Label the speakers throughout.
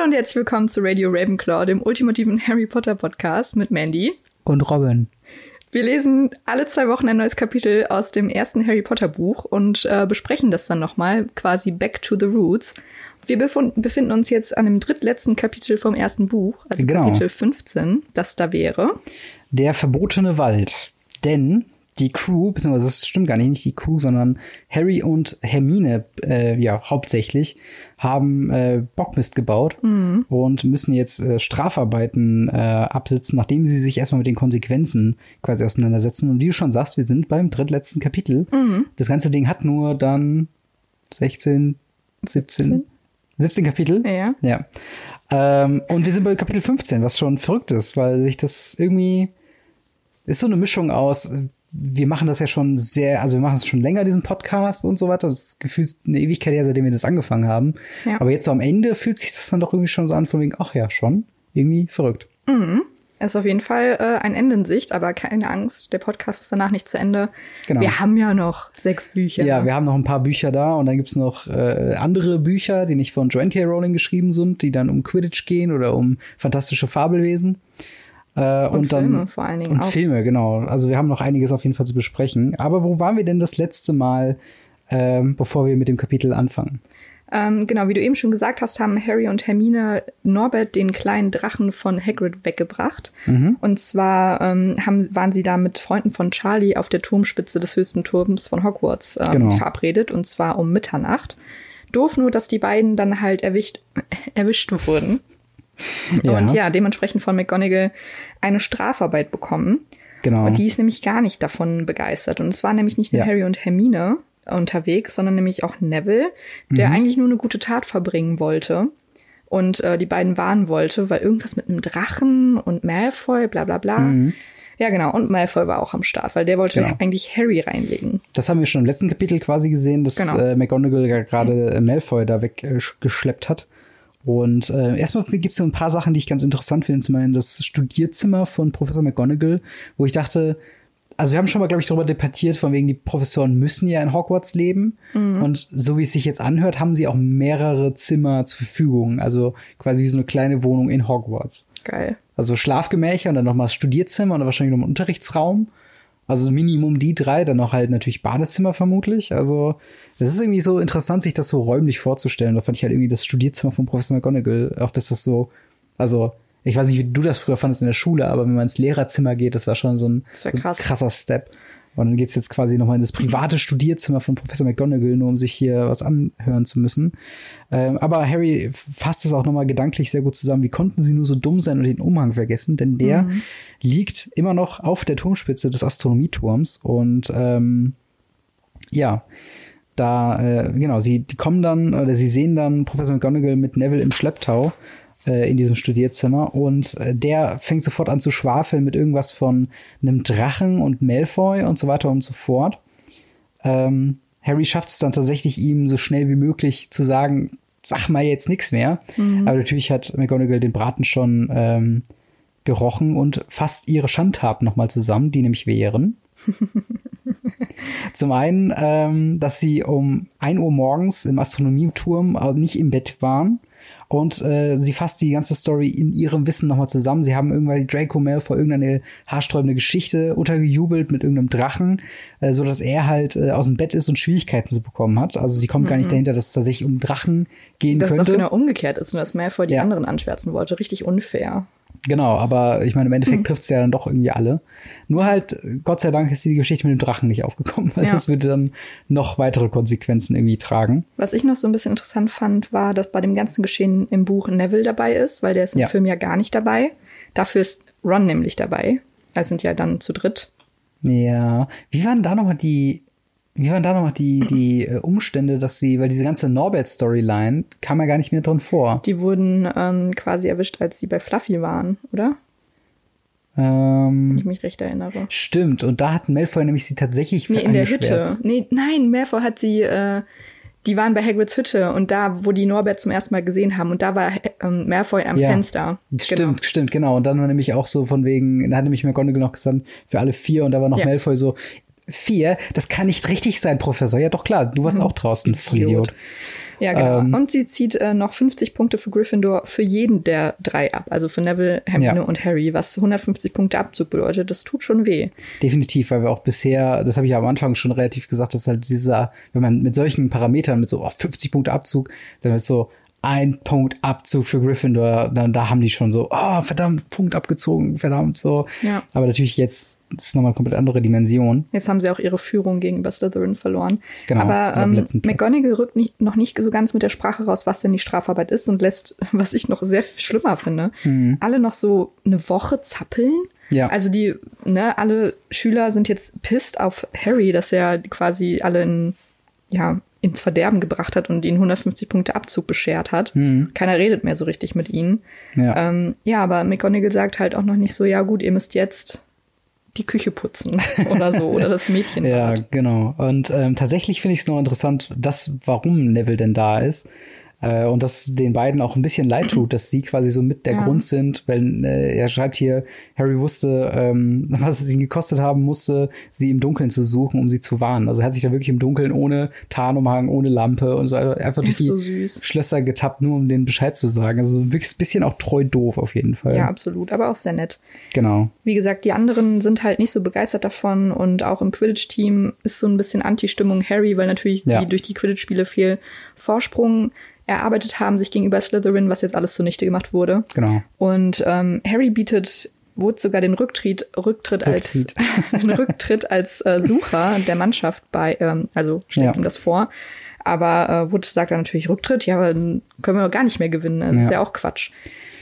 Speaker 1: Hallo und herzlich willkommen zu Radio Ravenclaw, dem ultimativen Harry Potter Podcast mit Mandy
Speaker 2: und Robin.
Speaker 1: Wir lesen alle zwei Wochen ein neues Kapitel aus dem ersten Harry Potter Buch und äh, besprechen das dann nochmal, quasi Back to the Roots. Wir befinden uns jetzt an dem drittletzten Kapitel vom ersten Buch, also genau. Kapitel 15, das da wäre.
Speaker 2: Der verbotene Wald. Denn die Crew, beziehungsweise das stimmt gar nicht, nicht die Crew, sondern Harry und Hermine, äh, ja, hauptsächlich, haben äh, Bockmist gebaut mhm. und müssen jetzt äh, Strafarbeiten äh, absitzen, nachdem sie sich erstmal mit den Konsequenzen quasi auseinandersetzen. Und wie du schon sagst, wir sind beim drittletzten Kapitel. Mhm. Das ganze Ding hat nur dann 16, 17, 17 Kapitel.
Speaker 1: Ja.
Speaker 2: ja. Ähm, und wir sind bei Kapitel 15, was schon verrückt ist, weil sich das irgendwie ist so eine Mischung aus wir machen das ja schon sehr, also wir machen es schon länger, diesen Podcast und so weiter. Das ist gefühlt eine Ewigkeit her, seitdem wir das angefangen haben. Ja. Aber jetzt so am Ende fühlt sich das dann doch irgendwie schon so an, von wegen, ach ja, schon. Irgendwie verrückt.
Speaker 1: Mhm. Ist auf jeden Fall äh, ein Ende in Sicht, aber keine Angst, der Podcast ist danach nicht zu Ende. Genau. Wir haben ja noch sechs Bücher.
Speaker 2: Ja, wir haben noch ein paar Bücher da und dann gibt's noch äh, andere Bücher, die nicht von Joanne K. Rowling geschrieben sind, die dann um Quidditch gehen oder um fantastische Fabelwesen.
Speaker 1: Äh, und, und dann, Filme vor allen Dingen.
Speaker 2: Und auch. Filme, genau. Also wir haben noch einiges auf jeden Fall zu besprechen. Aber wo waren wir denn das letzte Mal, ähm, bevor wir mit dem Kapitel anfangen?
Speaker 1: Ähm, genau, wie du eben schon gesagt hast, haben Harry und Hermine Norbert den kleinen Drachen von Hagrid weggebracht. Mhm. Und zwar ähm, haben, waren sie da mit Freunden von Charlie auf der Turmspitze des höchsten Turms von Hogwarts ähm, genau. verabredet, und zwar um Mitternacht. Doof nur, dass die beiden dann halt erwischt, erwischt wurden. Ja. Und ja, dementsprechend von McGonagall eine Strafarbeit bekommen. Genau. Und die ist nämlich gar nicht davon begeistert. Und es war nämlich nicht nur ja. Harry und Hermine unterwegs, sondern nämlich auch Neville, der mhm. eigentlich nur eine gute Tat verbringen wollte und äh, die beiden warnen wollte, weil irgendwas mit einem Drachen und Malfoy, bla bla bla. Mhm. Ja, genau. Und Malfoy war auch am Start, weil der wollte genau. eigentlich Harry reinlegen.
Speaker 2: Das haben wir schon im letzten Kapitel quasi gesehen, dass genau. äh, McGonagall gerade äh, Malfoy da weggeschleppt hat. Und äh, erstmal gibt es so ein paar Sachen, die ich ganz interessant finde. Zum einen das Studierzimmer von Professor McGonagall, wo ich dachte, also wir haben schon mal, glaube ich, darüber debattiert, von wegen die Professoren müssen ja in Hogwarts leben. Mhm. Und so wie es sich jetzt anhört, haben sie auch mehrere Zimmer zur Verfügung. Also quasi wie so eine kleine Wohnung in Hogwarts.
Speaker 1: Geil.
Speaker 2: Also Schlafgemächer und dann nochmal Studierzimmer und dann wahrscheinlich noch ein Unterrichtsraum. Also Minimum die drei, dann noch halt natürlich Badezimmer vermutlich. Also das ist irgendwie so interessant, sich das so räumlich vorzustellen. Da fand ich halt irgendwie das Studierzimmer von Professor McGonagall, auch dass das so, also ich weiß nicht, wie du das früher fandest in der Schule, aber wenn man ins Lehrerzimmer geht, das war schon so ein, so ein krasser Step. Und dann geht's jetzt quasi nochmal in das private Studierzimmer von Professor McGonagall, nur um sich hier was anhören zu müssen. Ähm, aber Harry fasst es auch nochmal gedanklich sehr gut zusammen. Wie konnten sie nur so dumm sein und den Umhang vergessen? Denn der mhm. liegt immer noch auf der Turmspitze des Astronomieturms. Und ähm, ja, da, äh, genau, sie die kommen dann, oder sie sehen dann Professor McGonagall mit Neville im Schlepptau in diesem Studierzimmer und äh, der fängt sofort an zu schwafeln mit irgendwas von einem Drachen und Malfoy und so weiter und so fort. Ähm, Harry schafft es dann tatsächlich, ihm so schnell wie möglich zu sagen, sag mal jetzt nichts mehr. Mhm. Aber natürlich hat McGonagall den Braten schon ähm, gerochen und fasst ihre Schandtaten nochmal zusammen, die nämlich wären. Zum einen, ähm, dass sie um 1 Uhr morgens im Astronomieturm nicht im Bett waren. Und äh, sie fasst die ganze Story in ihrem Wissen nochmal zusammen. Sie haben irgendwann Draco Malfoy irgendeine haarsträubende Geschichte untergejubelt mit irgendeinem Drachen, äh, so dass er halt äh, aus dem Bett ist und Schwierigkeiten zu bekommen hat. Also sie kommt mhm. gar nicht mhm. dahinter, dass es tatsächlich um Drachen gehen
Speaker 1: das
Speaker 2: könnte.
Speaker 1: Dass es auch genau umgekehrt ist und dass Malfoy die ja. anderen anschwärzen wollte. Richtig unfair.
Speaker 2: Genau, aber ich meine, im Endeffekt mhm. trifft es ja dann doch irgendwie alle. Nur halt, Gott sei Dank ist die Geschichte mit dem Drachen nicht aufgekommen, weil ja. das würde dann noch weitere Konsequenzen irgendwie tragen.
Speaker 1: Was ich noch so ein bisschen interessant fand, war, dass bei dem ganzen Geschehen im Buch Neville dabei ist, weil der ist im ja. Film ja gar nicht dabei. Dafür ist Ron nämlich dabei. Also sind ja dann zu dritt.
Speaker 2: Ja. Wie waren da nochmal die wie waren da nochmal die, die äh, Umstände, dass sie, weil diese ganze Norbert-Storyline kam ja gar nicht mehr drin vor.
Speaker 1: Die wurden ähm, quasi erwischt, als sie bei Fluffy waren, oder?
Speaker 2: Ähm,
Speaker 1: Wenn ich mich recht erinnere.
Speaker 2: Stimmt, und da hat Malfoy nämlich sie tatsächlich
Speaker 1: Nee, in der Hütte. Nee, nein, Malfoy hat sie, äh, die waren bei Hagrids Hütte und da, wo die Norbert zum ersten Mal gesehen haben und da war ähm, Malfoy am ja, Fenster.
Speaker 2: Stimmt, genau. stimmt, genau. Und dann war nämlich auch so von wegen, da hat nämlich McGonagall noch gesagt, für alle vier und da war noch ja. Malfoy so, vier, das kann nicht richtig sein, Professor. Ja, doch klar, du warst mhm. auch draußen, Vollidiot.
Speaker 1: Ja, genau. Ähm, und sie zieht äh, noch 50 Punkte für Gryffindor für jeden der drei ab. Also für Neville, Hermine ja. und Harry, was 150 Punkte Abzug bedeutet. Das tut schon weh.
Speaker 2: Definitiv, weil wir auch bisher, das habe ich ja am Anfang schon relativ gesagt, dass halt dieser, wenn man mit solchen Parametern, mit so oh, 50 Punkte Abzug, dann ist so, ein Punkt Abzug für Gryffindor, dann da haben die schon so, oh, verdammt, Punkt abgezogen, verdammt, so. Ja. Aber natürlich jetzt ist es nochmal eine komplett andere Dimension.
Speaker 1: Jetzt haben sie auch ihre Führung gegenüber Slytherin verloren. Genau. Aber ähm, McGonagall rückt nicht, noch nicht so ganz mit der Sprache raus, was denn die Strafarbeit ist und lässt, was ich noch sehr schlimmer finde, mhm. alle noch so eine Woche zappeln. Ja. Also die, ne, alle Schüler sind jetzt pisst auf Harry, dass er quasi alle in, ja, ins Verderben gebracht hat und ihnen 150 Punkte Abzug beschert hat. Mhm. Keiner redet mehr so richtig mit ihnen. Ja. Ähm, ja, aber McGonagall sagt halt auch noch nicht so, ja gut, ihr müsst jetzt die Küche putzen oder so oder das Mädchen.
Speaker 2: ja, genau. Und ähm, tatsächlich finde ich es noch interessant, dass warum Neville denn da ist. Äh, und dass den beiden auch ein bisschen leid tut, dass sie quasi so mit der ja. Grund sind, weil äh, er schreibt hier, Harry wusste, ähm, was es ihn gekostet haben musste, sie im Dunkeln zu suchen, um sie zu warnen. Also er hat sich da wirklich im Dunkeln ohne Tarnumhang, ohne Lampe und so einfach durch die so Schlösser getappt, nur um den Bescheid zu sagen. Also wirklich ein bisschen auch treu doof auf jeden Fall.
Speaker 1: Ja, absolut, aber auch sehr nett.
Speaker 2: Genau.
Speaker 1: Wie gesagt, die anderen sind halt nicht so begeistert davon und auch im Quidditch-Team ist so ein bisschen Anti-Stimmung Harry, weil natürlich ja. die, durch die Quidditch-Spiele viel Vorsprung erarbeitet haben, sich gegenüber Slytherin, was jetzt alles zunichte gemacht wurde.
Speaker 2: Genau.
Speaker 1: Und ähm, Harry bietet Wood sogar den Rücktritt, Rücktritt, als den Rücktritt als äh, Sucher der Mannschaft bei, ähm, also stellt ja. ihm das vor. Aber äh, Wood sagt dann natürlich Rücktritt, ja, aber dann können wir gar nicht mehr gewinnen. Das ja. ist ja auch Quatsch.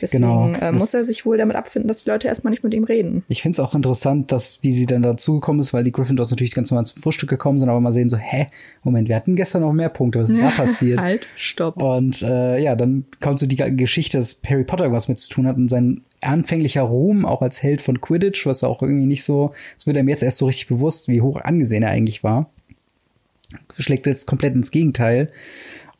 Speaker 1: Deswegen genau, äh, muss er sich wohl damit abfinden, dass die Leute erstmal nicht mit ihm reden.
Speaker 2: Ich finde es auch interessant, dass wie sie dann dazugekommen ist, weil die Gryffindors natürlich ganz normal zum Frühstück gekommen sind, aber mal sehen so, hä, Moment, wir hatten gestern noch mehr Punkte, was ist da passiert?
Speaker 1: halt, stopp.
Speaker 2: Und äh, ja, dann kommt so die Geschichte, dass Harry Potter irgendwas mit zu tun hat und sein anfänglicher Ruhm, auch als Held von Quidditch, was auch irgendwie nicht so, es wird einem jetzt erst so richtig bewusst, wie hoch angesehen er eigentlich war. Schlägt jetzt komplett ins Gegenteil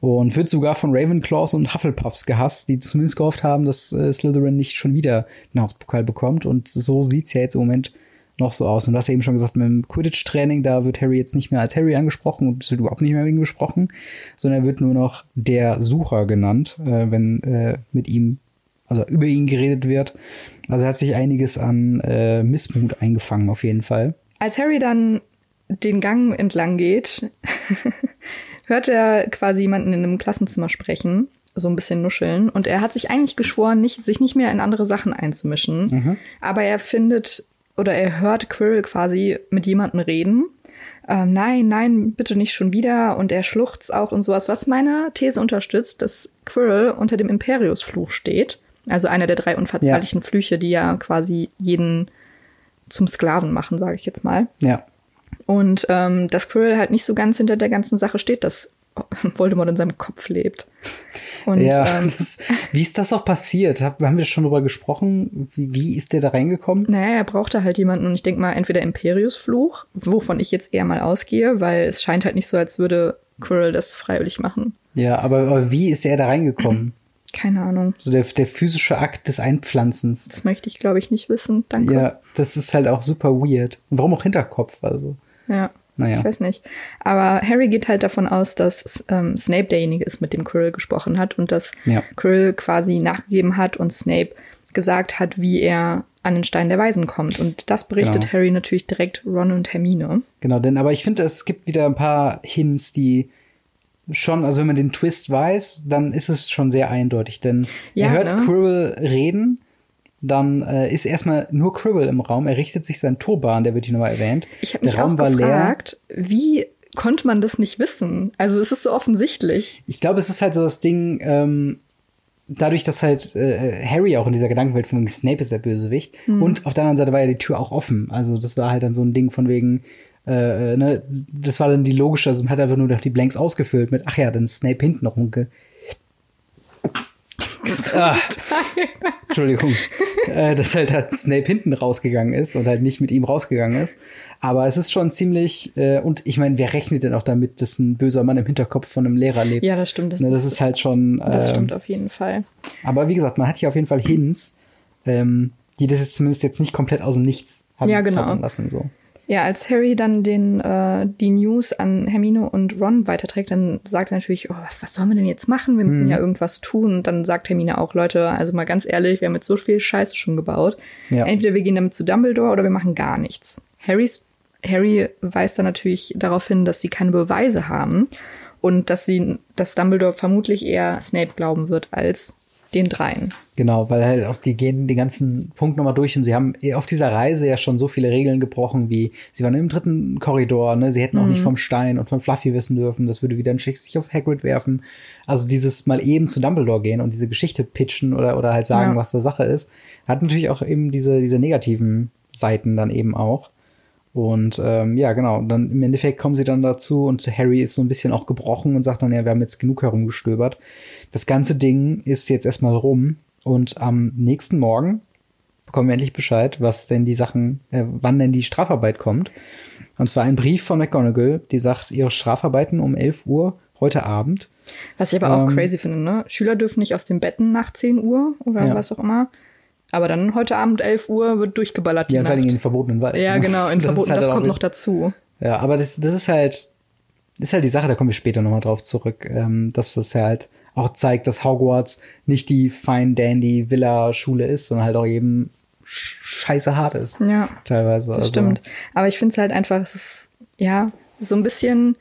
Speaker 2: und wird sogar von Ravenclaws und Hufflepuffs gehasst, die zumindest gehofft haben, dass äh, Slytherin nicht schon wieder den Hauspokal bekommt. Und so sieht's ja jetzt im Moment noch so aus. Und du hast ja eben schon gesagt, mit dem Quidditch-Training, da wird Harry jetzt nicht mehr als Harry angesprochen und es wird überhaupt nicht mehr mit ihm gesprochen, sondern er wird nur noch der Sucher genannt, äh, wenn äh, mit ihm, also über ihn geredet wird. Also er hat sich einiges an äh, Missmut eingefangen, auf jeden Fall.
Speaker 1: Als Harry dann den Gang entlang geht, hört er quasi jemanden in einem Klassenzimmer sprechen, so ein bisschen nuscheln. Und er hat sich eigentlich geschworen, nicht, sich nicht mehr in andere Sachen einzumischen. Mhm. Aber er findet oder er hört Quirrell quasi mit jemandem reden. Ähm, nein, nein, bitte nicht schon wieder. Und er schluchzt auch und sowas, was meine These unterstützt, dass Quirrell unter dem Imperius-Fluch steht. Also einer der drei unverzeihlichen ja. Flüche, die ja quasi jeden zum Sklaven machen, sage ich jetzt mal.
Speaker 2: Ja.
Speaker 1: Und ähm, dass Quirrell halt nicht so ganz hinter der ganzen Sache steht, dass Voldemort in seinem Kopf lebt.
Speaker 2: Und, ja, ähm, das, wie ist das auch passiert? Hab, haben wir schon drüber gesprochen? Wie, wie ist der da reingekommen?
Speaker 1: Naja, er brauchte halt jemanden und ich denke mal entweder Imperius-Fluch, wovon ich jetzt eher mal ausgehe, weil es scheint halt nicht so, als würde Quirrell das freiwillig machen.
Speaker 2: Ja, aber, aber wie ist er da reingekommen?
Speaker 1: Keine Ahnung.
Speaker 2: So der, der physische Akt des Einpflanzens.
Speaker 1: Das möchte ich, glaube ich, nicht wissen. Danke.
Speaker 2: Ja, das ist halt auch super weird. Und warum auch Hinterkopf? Also.
Speaker 1: Ja. Naja. Ich weiß nicht. Aber Harry geht halt davon aus, dass ähm, Snape derjenige ist, mit dem Quirrell gesprochen hat und dass ja. Quirrell quasi nachgegeben hat und Snape gesagt hat, wie er an den Stein der Weisen kommt. Und das berichtet genau. Harry natürlich direkt Ron und Hermine.
Speaker 2: Genau, denn aber ich finde, es gibt wieder ein paar Hints, die schon, also wenn man den Twist weiß, dann ist es schon sehr eindeutig, denn ja, er hört ne? Quirrell reden dann äh, ist erstmal nur Cribble im Raum. Er richtet sich seinen Turban, der wird hier nochmal erwähnt.
Speaker 1: Ich habe mich der Raum auch gefragt, wie konnte man das nicht wissen? Also es ist so offensichtlich.
Speaker 2: Ich glaube, es ist halt so das Ding, ähm, dadurch, dass halt äh, Harry auch in dieser Gedankenwelt von Snape ist der Bösewicht hm. und auf der anderen Seite war ja die Tür auch offen. Also das war halt dann so ein Ding von wegen, äh, ne, das war dann die logische, also man hat einfach nur noch die Blanks ausgefüllt mit, ach ja, dann ist Snape hinten noch rumge ah, Entschuldigung. äh, dass halt, halt Snape hinten rausgegangen ist und halt nicht mit ihm rausgegangen ist. Aber es ist schon ziemlich, äh, und ich meine, wer rechnet denn auch damit, dass ein böser Mann im Hinterkopf von einem Lehrer lebt?
Speaker 1: Ja, das stimmt.
Speaker 2: Das, ne, das ist, ist, halt schon.
Speaker 1: Äh, das stimmt auf jeden Fall.
Speaker 2: Aber wie gesagt, man hat hier auf jeden Fall Hints, ähm, die das jetzt zumindest jetzt nicht komplett aus dem Nichts haben
Speaker 1: ja, genau.
Speaker 2: lassen. So.
Speaker 1: Ja, als Harry dann den, äh, die News an Hermine und Ron weiterträgt, dann sagt er natürlich, oh, was, was sollen wir denn jetzt machen? Wir müssen
Speaker 2: Mhm.
Speaker 1: ja irgendwas tun. Und dann sagt Hermine auch, Leute, also mal ganz ehrlich, wir haben jetzt so viel Scheiße schon gebaut.
Speaker 2: Ja.
Speaker 1: Entweder wir gehen damit zu Dumbledore oder wir machen gar nichts. Harrys, Harry weist dann natürlich darauf hin, dass sie keine Beweise haben und dass sie, dass Dumbledore vermutlich eher Snape glauben wird als den dreien.
Speaker 2: Genau, weil halt auch die gehen den ganzen Punkt nochmal durch und sie haben auf dieser Reise ja schon so viele Regeln gebrochen, wie sie waren im dritten Korridor, ne? Sie hätten auch nicht vom Stein und von Fluffy wissen dürfen, das würde wieder ein Schick sich auf Hagrid werfen. Also dieses mal eben zu Dumbledore gehen und diese Geschichte pitchen oder, oder halt sagen,
Speaker 1: Ja.
Speaker 2: was der Sache ist, hat natürlich auch eben diese, diese negativen Seiten dann eben auch. Und ähm, ja, genau. Dann im Endeffekt kommen sie dann dazu und Harry ist so ein bisschen auch gebrochen und sagt dann, ja, wir haben jetzt genug herumgestöbert. Das ganze Ding ist jetzt erstmal rum und am nächsten Morgen bekommen wir endlich Bescheid, was denn die Sachen, äh, wann denn die Strafarbeit kommt. Und zwar ein Brief von McGonagall, die sagt, ihre Strafarbeiten um 11 Uhr heute Abend.
Speaker 1: Was ich aber auch
Speaker 2: Ähm,
Speaker 1: crazy finde, ne? Schüler dürfen nicht aus den Betten nach 10 Uhr oder
Speaker 2: Ja.
Speaker 1: was auch immer. Aber dann heute Abend 11 Uhr wird durchgeballert die
Speaker 2: Ja, vor allem in verbotenen Wald.
Speaker 1: Ja, genau, in
Speaker 2: Das ist
Speaker 1: Verboten,
Speaker 2: halt
Speaker 1: das kommt noch dazu.
Speaker 2: Ja, aber das, das ist halt, ist halt die Sache, da kommen wir später nochmal drauf zurück, ähm, dass das halt auch zeigt, dass Hogwarts nicht die Fine Dandy Villa Schule ist, sondern halt auch eben sch- scheiße hart ist.
Speaker 1: Ja,
Speaker 2: Teilweise.
Speaker 1: das
Speaker 2: also,
Speaker 1: stimmt. Aber ich finde es halt einfach, es ist, ja, so ein bisschen,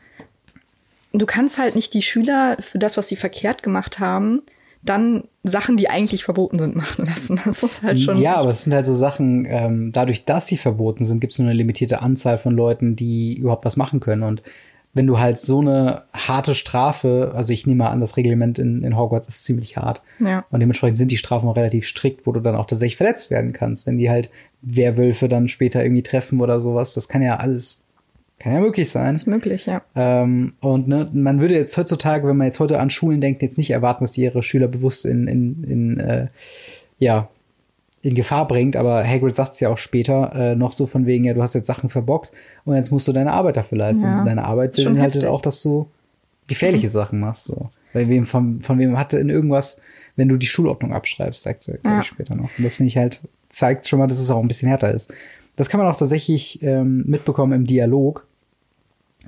Speaker 1: du kannst halt nicht die Schüler für das, was sie verkehrt gemacht haben, dann Sachen, die eigentlich verboten sind, machen lassen. Das ist halt schon.
Speaker 2: Ja, aber es sind halt so Sachen, ähm, dadurch, dass sie verboten sind, gibt es nur eine limitierte Anzahl von Leuten, die überhaupt was machen können. Und wenn du halt so eine harte Strafe, also ich nehme mal an, das Reglement in, in Hogwarts ist ziemlich hart.
Speaker 1: Ja.
Speaker 2: Und dementsprechend sind die Strafen auch relativ strikt, wo du dann auch tatsächlich verletzt werden kannst, wenn die halt Werwölfe dann später irgendwie treffen oder sowas. Das kann ja alles, kann ja möglich sein.
Speaker 1: ist möglich, ja.
Speaker 2: Ähm, und ne, man würde jetzt heutzutage, wenn man jetzt heute an Schulen denkt, jetzt nicht erwarten, dass die ihre Schüler bewusst in, in, in äh, ja, in Gefahr bringt, aber Hagrid sagt es ja auch später äh, noch so von wegen, ja, du hast jetzt Sachen verbockt und jetzt musst du deine Arbeit dafür leisten.
Speaker 1: Ja,
Speaker 2: und deine Arbeit beinhaltet auch, dass du gefährliche Sachen machst. So. Weil wem, von, von wem hatte in irgendwas, wenn du die Schulordnung abschreibst, sagt er,
Speaker 1: Ja.
Speaker 2: später noch. Und das finde ich halt, zeigt schon mal, dass es auch ein bisschen härter ist. Das kann man auch tatsächlich ähm, mitbekommen im Dialog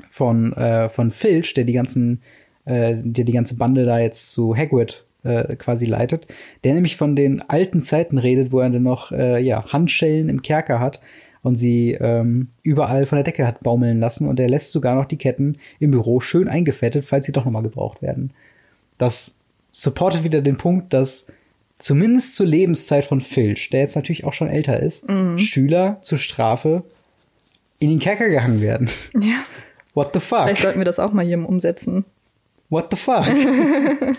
Speaker 2: von, äh, von Filch, der die ganzen, äh, der die ganze Bande da jetzt zu Hagrid äh, quasi leitet, der nämlich von den alten Zeiten redet, wo er dann noch äh, ja, Handschellen im Kerker hat und sie ähm, überall von der Decke hat baumeln lassen und er lässt sogar noch die Ketten im Büro schön eingefettet, falls sie doch nochmal gebraucht werden. Das supportet wieder den Punkt, dass zumindest zur Lebenszeit von Filch, der jetzt natürlich auch schon älter ist, Schüler zur Strafe in den Kerker gehangen werden.
Speaker 1: Ja.
Speaker 2: What the fuck?
Speaker 1: Vielleicht sollten wir das auch mal hier umsetzen.
Speaker 2: What the fuck?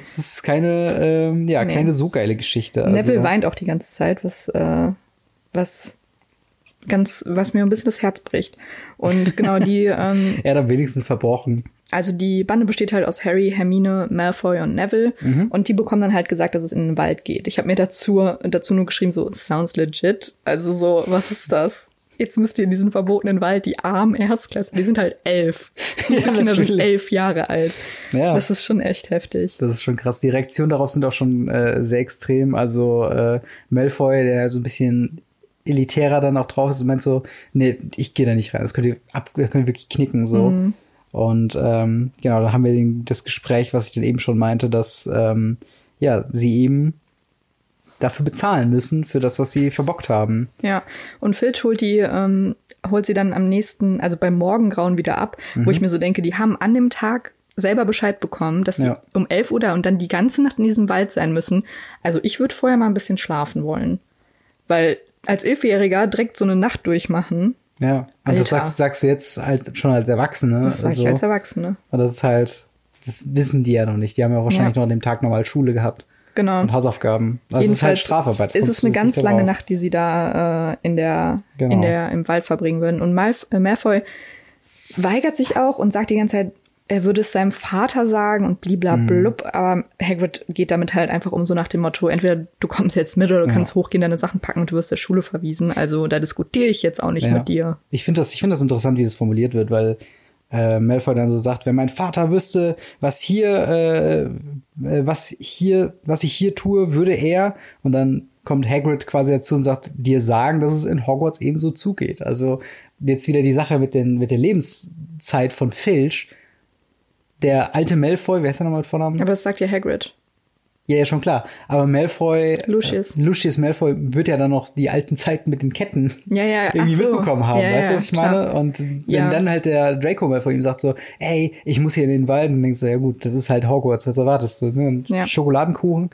Speaker 2: Es ist keine, ähm, ja,
Speaker 1: Nee.
Speaker 2: keine so geile Geschichte. Also,
Speaker 1: Neville weint auch die ganze Zeit, was, äh, was ganz, was mir ein bisschen das Herz bricht. Und genau die, ähm,
Speaker 2: Er hat am wenigsten verbrochen.
Speaker 1: also die Bande besteht halt aus Harry, Hermine, Malfoy und Neville.
Speaker 2: Mhm.
Speaker 1: Und die bekommen dann halt gesagt, dass es in den Wald geht. Ich habe mir dazu, dazu nur geschrieben, so, sounds legit. Also so, was ist das? Jetzt müsst ihr in diesen verbotenen Wald, die armen Erstklässler, die sind halt elf. Diese
Speaker 2: Ja,
Speaker 1: Kinder sind elf Jahre alt.
Speaker 2: Ja.
Speaker 1: Das ist schon echt heftig.
Speaker 2: Das ist schon krass. Die Reaktionen darauf sind auch schon äh, sehr extrem. Also äh, Malfoy, der so ein bisschen elitärer dann auch drauf ist und meint so, nee, ich gehe da nicht rein. Das könnt ihr ab, das könnt ihr wirklich knicken so.
Speaker 1: Mhm.
Speaker 2: Und ähm, genau, dann haben wir den, das Gespräch, was ich dann eben schon meinte, dass ähm, ja sie eben dafür bezahlen müssen für das, was sie verbockt haben.
Speaker 1: Ja, und Filch holt die, ähm, holt sie dann am nächsten, also beim Morgengrauen wieder ab, wo ich mir so denke, die haben an dem Tag selber Bescheid bekommen, dass die
Speaker 2: Ja.
Speaker 1: um 11 Uhr da und dann die ganze Nacht in diesem Wald sein müssen. Also ich würde vorher mal ein bisschen schlafen wollen. Weil als Elfjähriger direkt so eine Nacht durchmachen,
Speaker 2: Ja, und das
Speaker 1: Alter.
Speaker 2: sagst, sagst du jetzt halt schon als Erwachsene.
Speaker 1: das sage ich
Speaker 2: so.
Speaker 1: als Erwachsene.
Speaker 2: Und das ist halt, das wissen die ja noch nicht. Die haben ja wahrscheinlich
Speaker 1: Ja.
Speaker 2: noch an dem Tag normal Schule gehabt
Speaker 1: Genau.
Speaker 2: und Hausaufgaben. Das ist halt Strafarbeit.
Speaker 1: Ist es eine ganz lange
Speaker 2: drauf.
Speaker 1: Nacht, die sie da äh, in der,
Speaker 2: Genau.
Speaker 1: in der, im Wald verbringen würden. Und Malf äh, Malfoy weigert sich auch und sagt die ganze Zeit, er würde es seinem Vater sagen und
Speaker 2: Mhm.
Speaker 1: bliblablub, aber Hagrid geht damit halt einfach um so nach dem Motto, entweder du kommst jetzt mit oder du kannst hochgehen, deine Sachen packen und du wirst der Schule verwiesen. Also da diskutiere ich jetzt auch nicht
Speaker 2: Ja.
Speaker 1: mit dir.
Speaker 2: Ich finde das, ich finde das interessant, wie das formuliert wird, weil äh, Malfoy dann so sagt, wenn mein Vater wüsste, was hier, äh, äh, was hier, was ich hier tue, würde er und dann kommt Hagrid quasi dazu und sagt, dir sagen, dass es in Hogwarts ebenso zugeht. Also jetzt wieder die Sache mit, den, mit der Lebenszeit von Filch. Der alte Malfoy, wer ist der nochmal Vornamen?
Speaker 1: Aber das sagt ja Hagrid.
Speaker 2: Ja, ja, schon klar. Aber Malfoy,
Speaker 1: Lucius.
Speaker 2: Äh, Lucius Malfoy wird ja dann noch die alten Zeiten mit den Ketten
Speaker 1: ja, ja,
Speaker 2: irgendwie
Speaker 1: so.
Speaker 2: mitbekommen haben.
Speaker 1: Ja,
Speaker 2: weißt du, was ich
Speaker 1: klar.
Speaker 2: meine? Und wenn dann halt der Draco Malfoy ihm sagt so, ey, ich muss hier in den Wald, und denkst du, ja gut, das ist halt Hogwarts, was erwartest du? Ne? Schokoladenkuchen.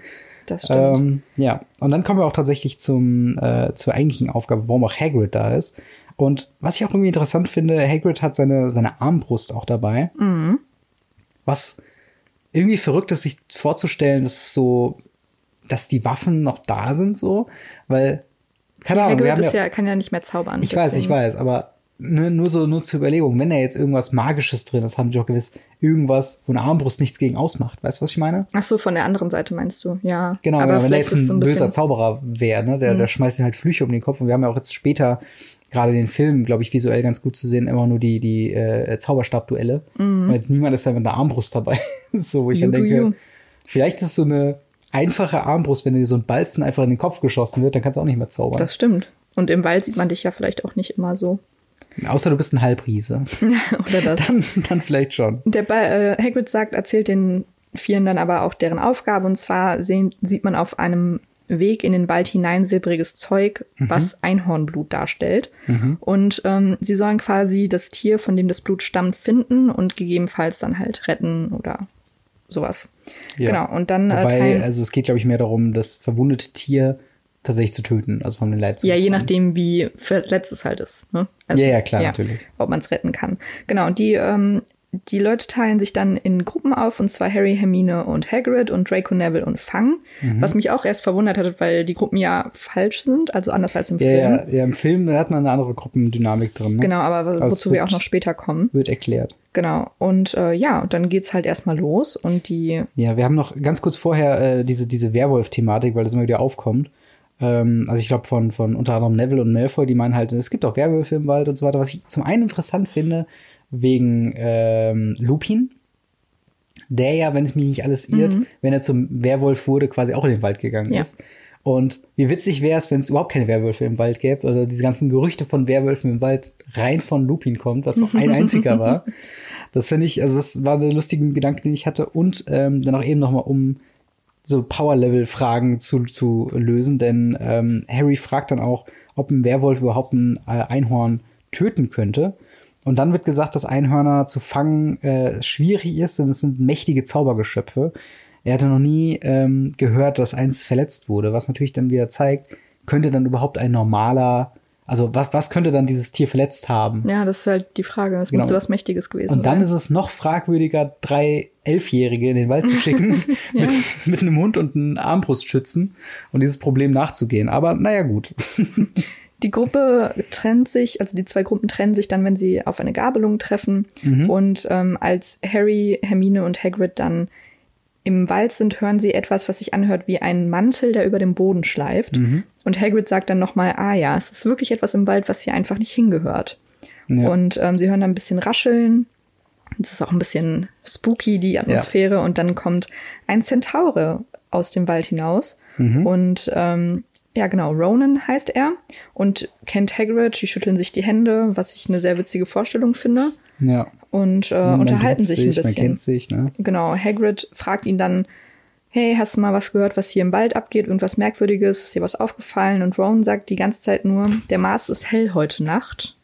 Speaker 1: Das stimmt.
Speaker 2: Ähm, ja, und dann kommen wir auch tatsächlich zum, äh, zur eigentlichen Aufgabe, warum auch Hagrid da ist. Und was ich auch irgendwie interessant finde, Hagrid hat seine, seine Armbrust auch dabei.
Speaker 1: Mhm.
Speaker 2: Was irgendwie verrückt ist, sich vorzustellen, dass so, dass die Waffen noch da sind, so, weil, keine Ahnung, wir
Speaker 1: Hagrid
Speaker 2: haben
Speaker 1: ist ja, kann ja nicht mehr zaubern.
Speaker 2: ich weiß, ich
Speaker 1: deswegen-
Speaker 2: weiß, aber ne, nur so, nur zur Überlegung, wenn da jetzt irgendwas Magisches drin ist, haben die doch gewiss irgendwas, wo eine Armbrust nichts gegen ausmacht. Weißt du, was ich meine?
Speaker 1: Ach so, von der anderen Seite meinst du, ja.
Speaker 2: Genau,
Speaker 1: aber
Speaker 2: genau. wenn er
Speaker 1: vielleicht
Speaker 2: jetzt ein,
Speaker 1: so ein
Speaker 2: böser
Speaker 1: Mhm.
Speaker 2: Zauberer wäre, ne, der, der schmeißt ihm halt Flüche um den Kopf. Und wir haben ja auch jetzt später, gerade den Film, glaube ich, visuell ganz gut zu sehen, immer nur die, die äh, Zauberstabduelle. Und jetzt niemand ist da mit einer Armbrust dabei. so, wo ich dann
Speaker 1: Mhm.
Speaker 2: Denke,
Speaker 1: you.
Speaker 2: vielleicht ist es so eine einfache Armbrust, wenn dir so ein Balzen einfach in den Kopf geschossen wird, dann kannst du auch nicht mehr zaubern.
Speaker 1: das stimmt. Und im Wald sieht man dich ja vielleicht auch nicht immer so.
Speaker 2: Außer du bist ein Halbriese.
Speaker 1: Oder das.
Speaker 2: dann, dann vielleicht schon.
Speaker 1: Der ba äh, Hagrid sagt, erzählt den Vieren dann aber auch deren Aufgabe. Und zwar sehen, sieht man auf einem Weg in den Wald hinein silbriges Zeug,
Speaker 2: Mhm.
Speaker 1: was Einhornblut darstellt. Und ähm, sie sollen quasi das Tier, von dem das Blut stammt, finden und gegebenenfalls dann halt retten oder sowas.
Speaker 2: Ja.
Speaker 1: Genau. Und dann äh,
Speaker 2: Wobei,
Speaker 1: teilen.
Speaker 2: also es geht, glaube ich, mehr darum, das verwundete Tier tatsächlich zu töten, also von den Leid zu
Speaker 1: Ja, je nachdem, wie verletzt es halt ist. Ne? Also,
Speaker 2: Ja, ja, klar, natürlich.
Speaker 1: Ob man es retten kann. Genau, und die, ähm, die Leute teilen sich dann in Gruppen auf, und zwar Harry, Hermine und Hagrid und Draco, Neville und Fang.
Speaker 2: Mhm.
Speaker 1: Was mich auch erst verwundert hat, weil die Gruppen ja falsch sind, also anders als im
Speaker 2: Ja,
Speaker 1: Film.
Speaker 2: ja, ja, im Film hat man eine andere Gruppendynamik drin. Ne?
Speaker 1: Genau, aber
Speaker 2: Also
Speaker 1: wozu wir
Speaker 2: wird-
Speaker 1: auch noch später kommen.
Speaker 2: Wird erklärt.
Speaker 1: Genau. Und äh, ja, dann geht's halt erstmal los und die
Speaker 2: Ja, wir haben noch ganz kurz vorher äh, diese, diese Werwolf-Thematik, weil das immer wieder aufkommt. Ähm, also ich glaube von, von unter anderem Neville und Malfoy, die meinen halt, es gibt auch Werwölfe im Wald und so weiter. Was ich zum einen interessant finde, wegen ähm, Lupin, der ja, wenn es mich nicht alles irrt, wenn er zum Werwolf wurde, quasi auch in den Wald gegangen
Speaker 1: Ja.
Speaker 2: ist. Und wie witzig wäre es, wenn es überhaupt keine Werwölfe im Wald gäbe oder diese ganzen Gerüchte von Werwölfen im Wald rein von Lupin kommt, was auch ein einziger war. Das finde ich, also das war der lustige Gedanke, den ich hatte. Und ähm, dann auch eben nochmal, um so Power-Level-Fragen zu, zu lösen, denn ähm, Harry fragt dann auch, ob ein Werwolf überhaupt ein äh, Einhorn töten könnte. Und dann wird gesagt, dass Einhörner zu fangen äh, schwierig ist, denn es sind mächtige Zaubergeschöpfe. Er hatte noch nie ähm, gehört, dass eins verletzt wurde, was natürlich dann wieder zeigt, könnte dann überhaupt ein normaler, also was, was könnte dann dieses Tier verletzt haben?
Speaker 1: Ja, das ist halt die Frage. Es
Speaker 2: Genau.
Speaker 1: musste was Mächtiges gewesen
Speaker 2: Und dann
Speaker 1: sein.
Speaker 2: ist es noch fragwürdiger, drei Elfjährige in den Wald zu schicken mit, mit einem Hund und einem Armbrustschützen und dieses Problem nachzugehen. Aber naja, gut.
Speaker 1: Die Gruppe trennt sich, also die zwei Gruppen trennen sich dann, wenn sie auf eine Gabelung treffen.
Speaker 2: Mhm.
Speaker 1: Und ähm, als Harry, Hermine und Hagrid dann im Wald sind, hören sie etwas, was sich anhört wie ein Mantel, der über dem Boden schleift.
Speaker 2: Mhm.
Speaker 1: Und Hagrid sagt dann nochmal, ah ja, es ist wirklich etwas im Wald, was hier einfach nicht hingehört.
Speaker 2: Ja.
Speaker 1: Und ähm, sie hören dann ein bisschen rascheln. Es ist auch ein bisschen spooky, die Atmosphäre. Und dann kommt ein Zentaure aus dem Wald hinaus.
Speaker 2: Mhm.
Speaker 1: Und ähm, ja, genau, Ronan heißt er und kennt Hagrid. Die schütteln sich die Hände, was ich eine sehr witzige Vorstellung finde.
Speaker 2: Ja.
Speaker 1: Und äh,
Speaker 2: Man
Speaker 1: unterhalten sich ein
Speaker 2: Man
Speaker 1: bisschen.
Speaker 2: kennt sich, ne?
Speaker 1: Genau, Hagrid fragt ihn dann, hey, hast du mal was gehört, was hier im Wald abgeht? Irgendwas Merkwürdiges? Ist dir was aufgefallen? Und Ron sagt die ganze Zeit nur, der Mars ist hell heute Nacht.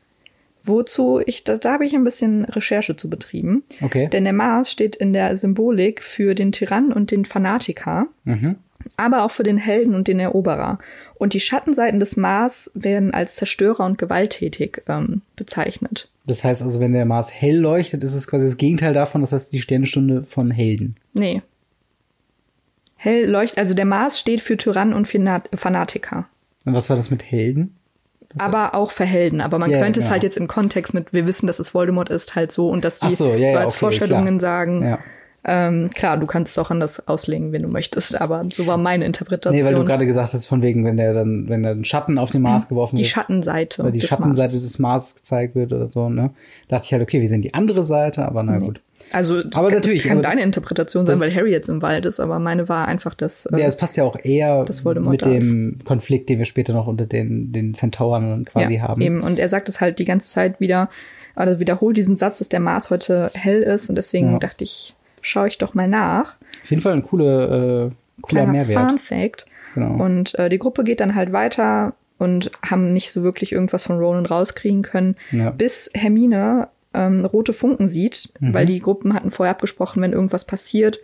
Speaker 1: Wozu ich, da, da habe ich ein bisschen Recherche zu betrieben.
Speaker 2: Okay.
Speaker 1: Denn der Mars steht in der Symbolik für den Tyrann und den Fanatiker,
Speaker 2: Mhm.
Speaker 1: aber auch für den Helden und den Eroberer. Und die Schattenseiten des Mars werden als Zerstörer und gewalttätig ähm, bezeichnet.
Speaker 2: Das heißt also, wenn der Mars hell leuchtet, ist es quasi das Gegenteil davon. Das heißt, die Sternenstunde von Helden.
Speaker 1: Nee. Hell leuchtet, also der Mars steht für Tyrann und Fanat- Fanatiker.
Speaker 2: Und was war das mit Helden?
Speaker 1: Aber auch für Helden. Aber man
Speaker 2: Ja,
Speaker 1: könnte es
Speaker 2: genau.
Speaker 1: halt jetzt im Kontext mit, wir wissen, dass es Voldemort ist, halt so und dass die
Speaker 2: so, ja, ja,
Speaker 1: als
Speaker 2: okay,
Speaker 1: Vorstellungen
Speaker 2: klar.
Speaker 1: sagen,
Speaker 2: Ja.
Speaker 1: Ähm, klar, du kannst es auch anders auslegen, wenn du möchtest, aber so war meine Interpretation.
Speaker 2: Nee, weil du gerade gesagt hast, von wegen, wenn der dann, wenn der ein Schatten auf den Mars geworfen
Speaker 1: die
Speaker 2: wird.
Speaker 1: Schattenseite.
Speaker 2: Oder die
Speaker 1: des
Speaker 2: Schattenseite
Speaker 1: Marses.
Speaker 2: des Mars gezeigt wird oder so, ne? dachte ich halt, okay, wir sehen die andere Seite, aber na gut.
Speaker 1: Also
Speaker 2: Aber
Speaker 1: das
Speaker 2: natürlich,
Speaker 1: kann
Speaker 2: aber
Speaker 1: deine Interpretation sein, weil Harry jetzt im Wald ist, aber meine war einfach das. äh,
Speaker 2: Ja, es passt ja auch eher mit dem Konflikt, den wir später noch unter den, den Centauren quasi
Speaker 1: ja,
Speaker 2: haben.
Speaker 1: Eben. Und er sagt es halt die ganze Zeit wieder, oder wiederholt diesen Satz, dass der Mars heute hell ist und deswegen
Speaker 2: Ja.
Speaker 1: dachte ich, schaue ich doch mal nach.
Speaker 2: Auf jeden Fall ein cooler, äh, cooler
Speaker 1: Kleiner
Speaker 2: Mehrwert.
Speaker 1: Fun Fact.
Speaker 2: Genau.
Speaker 1: Und äh, die Gruppe geht dann halt weiter und haben nicht so wirklich irgendwas von Ronan rauskriegen können,
Speaker 2: Ja.
Speaker 1: bis Hermine ähm, rote Funken sieht,
Speaker 2: Mhm.
Speaker 1: weil die Gruppen hatten vorher abgesprochen, wenn irgendwas passiert,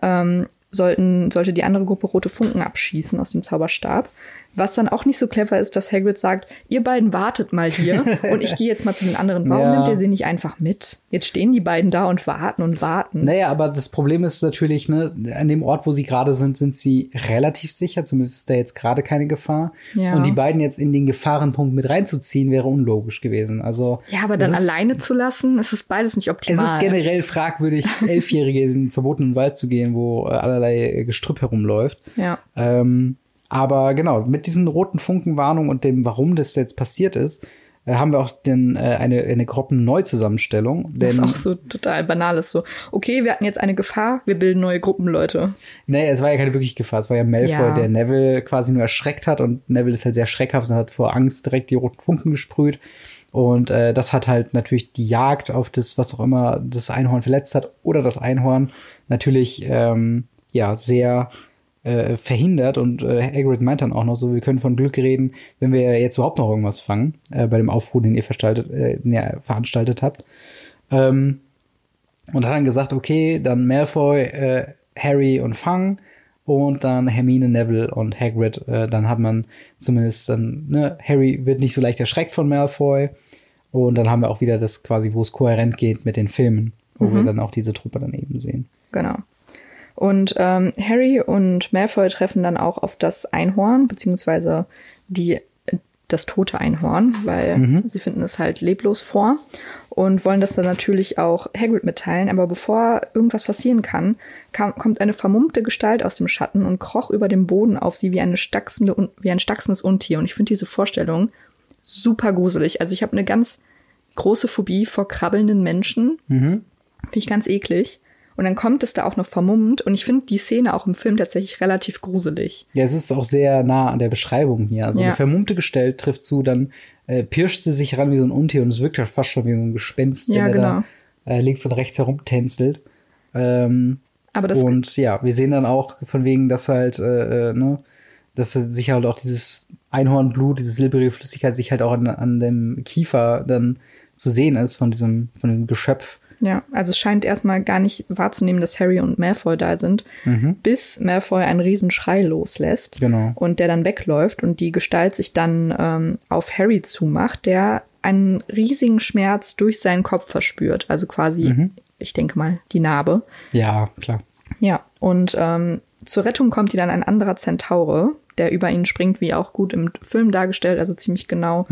Speaker 1: ähm, sollten, sollte die andere Gruppe rote Funken abschießen aus dem Zauberstab. Was dann auch nicht so clever ist, dass Hagrid sagt, ihr beiden wartet mal hier und ich gehe jetzt mal zu den anderen. Warum
Speaker 2: Ja.
Speaker 1: nimmt ihr sie nicht einfach mit? Jetzt stehen die beiden da und warten und warten.
Speaker 2: Naja, aber das Problem ist natürlich, ne, an dem Ort, wo sie gerade sind, sind sie relativ sicher. Zumindest ist da jetzt gerade keine Gefahr.
Speaker 1: Ja.
Speaker 2: Und die beiden jetzt in den Gefahrenpunkt mit reinzuziehen, wäre unlogisch gewesen. Also
Speaker 1: Ja, aber dann
Speaker 2: es ist,
Speaker 1: alleine zu lassen, es ist beides nicht
Speaker 2: Es
Speaker 1: optimal.
Speaker 2: ist generell fragwürdig, Elfjährige in den verbotenen Wald zu gehen, wo äh, allerlei äh, Gestrüpp herumläuft.
Speaker 1: ja.
Speaker 2: Ähm, aber genau, mit diesen roten Funkenwarnungen und dem, warum das jetzt passiert ist, äh, haben wir auch den, äh, eine, eine Gruppen-Neuzusammenstellung.
Speaker 1: Das ist
Speaker 2: Denn,
Speaker 1: auch so total banal ist so. Okay, wir hatten jetzt eine Gefahr, wir bilden neue Gruppen, Leute.
Speaker 2: naja, es war ja keine wirkliche Gefahr. Es war ja Malfoy,
Speaker 1: Ja.
Speaker 2: der Neville quasi nur erschreckt hat und Neville ist halt sehr schreckhaft und hat vor Angst direkt die roten Funken gesprüht. Und äh, das hat halt natürlich die Jagd auf das, was auch immer das Einhorn verletzt hat oder das Einhorn natürlich ähm, ja sehr äh, verhindert und äh, Hagrid meint dann auch noch so, wir können von Glück reden, wenn wir jetzt überhaupt noch irgendwas fangen äh, bei dem Aufruhr, den ihr, verstaltet, äh, den ihr veranstaltet habt. Ähm, und hat dann gesagt, okay, dann Malfoy, äh, Harry und Fang und dann Hermine, Neville und Hagrid. Äh, dann hat man zumindest dann, ne, Harry wird nicht so leicht erschreckt von Malfoy. Und dann haben wir auch wieder das quasi, wo es kohärent geht mit den Filmen, wo wir dann auch diese Truppe dann eben sehen.
Speaker 1: Genau. Und ähm, Harry und Malfoy treffen dann auch auf das Einhorn, beziehungsweise die, das tote Einhorn, weil sie finden es halt leblos vor und wollen das dann natürlich auch Hagrid mitteilen. Aber bevor irgendwas passieren kann, kam, kommt eine vermummte Gestalt aus dem Schatten und kroch über dem Boden auf sie wie, eine stachsende, wie ein stachsendes Untier. Und ich finde diese Vorstellung super gruselig. Also ich habe eine ganz große Phobie vor krabbelnden Menschen. Finde ich ganz eklig. Und dann kommt es da auch noch vermummt. Und ich finde die Szene auch im Film tatsächlich relativ gruselig.
Speaker 2: Ja, es ist auch sehr nah an der Beschreibung hier. Also
Speaker 1: Ja.
Speaker 2: eine vermummte Gestalt trifft zu, dann äh, pirscht sie sich ran wie so ein Untier und es wirkt ja fast schon wie so ein Gespenst,
Speaker 1: Ja,
Speaker 2: wenn er
Speaker 1: genau.
Speaker 2: da äh, links und rechts herumtänzelt. Ähm,
Speaker 1: Aber das,
Speaker 2: und ja, wir sehen dann auch von wegen, dass halt, äh, äh, ne, dass sich halt auch dieses Einhornblut, diese silbrige Flüssigkeit sich halt auch an, an dem Kiefer dann zu sehen ist von diesem, von dem Geschöpf.
Speaker 1: Ja, also es scheint erstmal gar nicht wahrzunehmen, dass Harry und Malfoy da sind, bis Malfoy einen Riesenschrei loslässt.
Speaker 2: Genau.
Speaker 1: Und der dann wegläuft und die Gestalt sich dann ähm, auf Harry zumacht, der einen riesigen Schmerz durch seinen Kopf verspürt. Also quasi, ich denke mal, die Narbe.
Speaker 2: Ja, klar.
Speaker 1: Ja, und ähm, zur Rettung kommt ihr dann ein anderer Zentaure, der über ihn springt, wie auch gut im Film dargestellt, also ziemlich genau,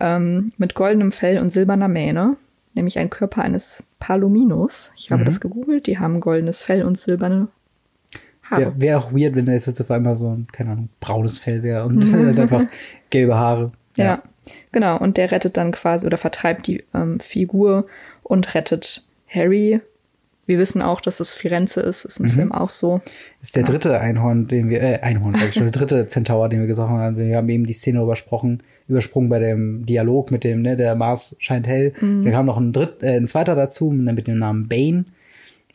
Speaker 1: ähm, mit goldenem Fell und silberner Mähne, nämlich ein Körper eines Palominus. Ich habe das gegoogelt, die haben goldenes Fell und silberne Haare.
Speaker 2: Wäre wär auch weird, wenn er jetzt auf einmal so ein, keine Ahnung, braunes Fell wäre und halt einfach gelbe Haare.
Speaker 1: Ja. genau. Und der rettet dann quasi oder vertreibt die ähm, Figur und rettet Harry. Wir wissen auch, dass es Firenze ist, ist im
Speaker 2: Mhm.
Speaker 1: Film auch so.
Speaker 2: ist der dritte Einhorn, den wir, äh, Einhorn, sag ich schon, der dritte Zentaur, den wir gesagt haben. Wir haben eben die Szene übersprochen, übersprungen bei dem Dialog mit dem, ne, der Mars scheint hell. Da kam noch ein dritt, äh, ein zweiter dazu, mit dem Namen Bane.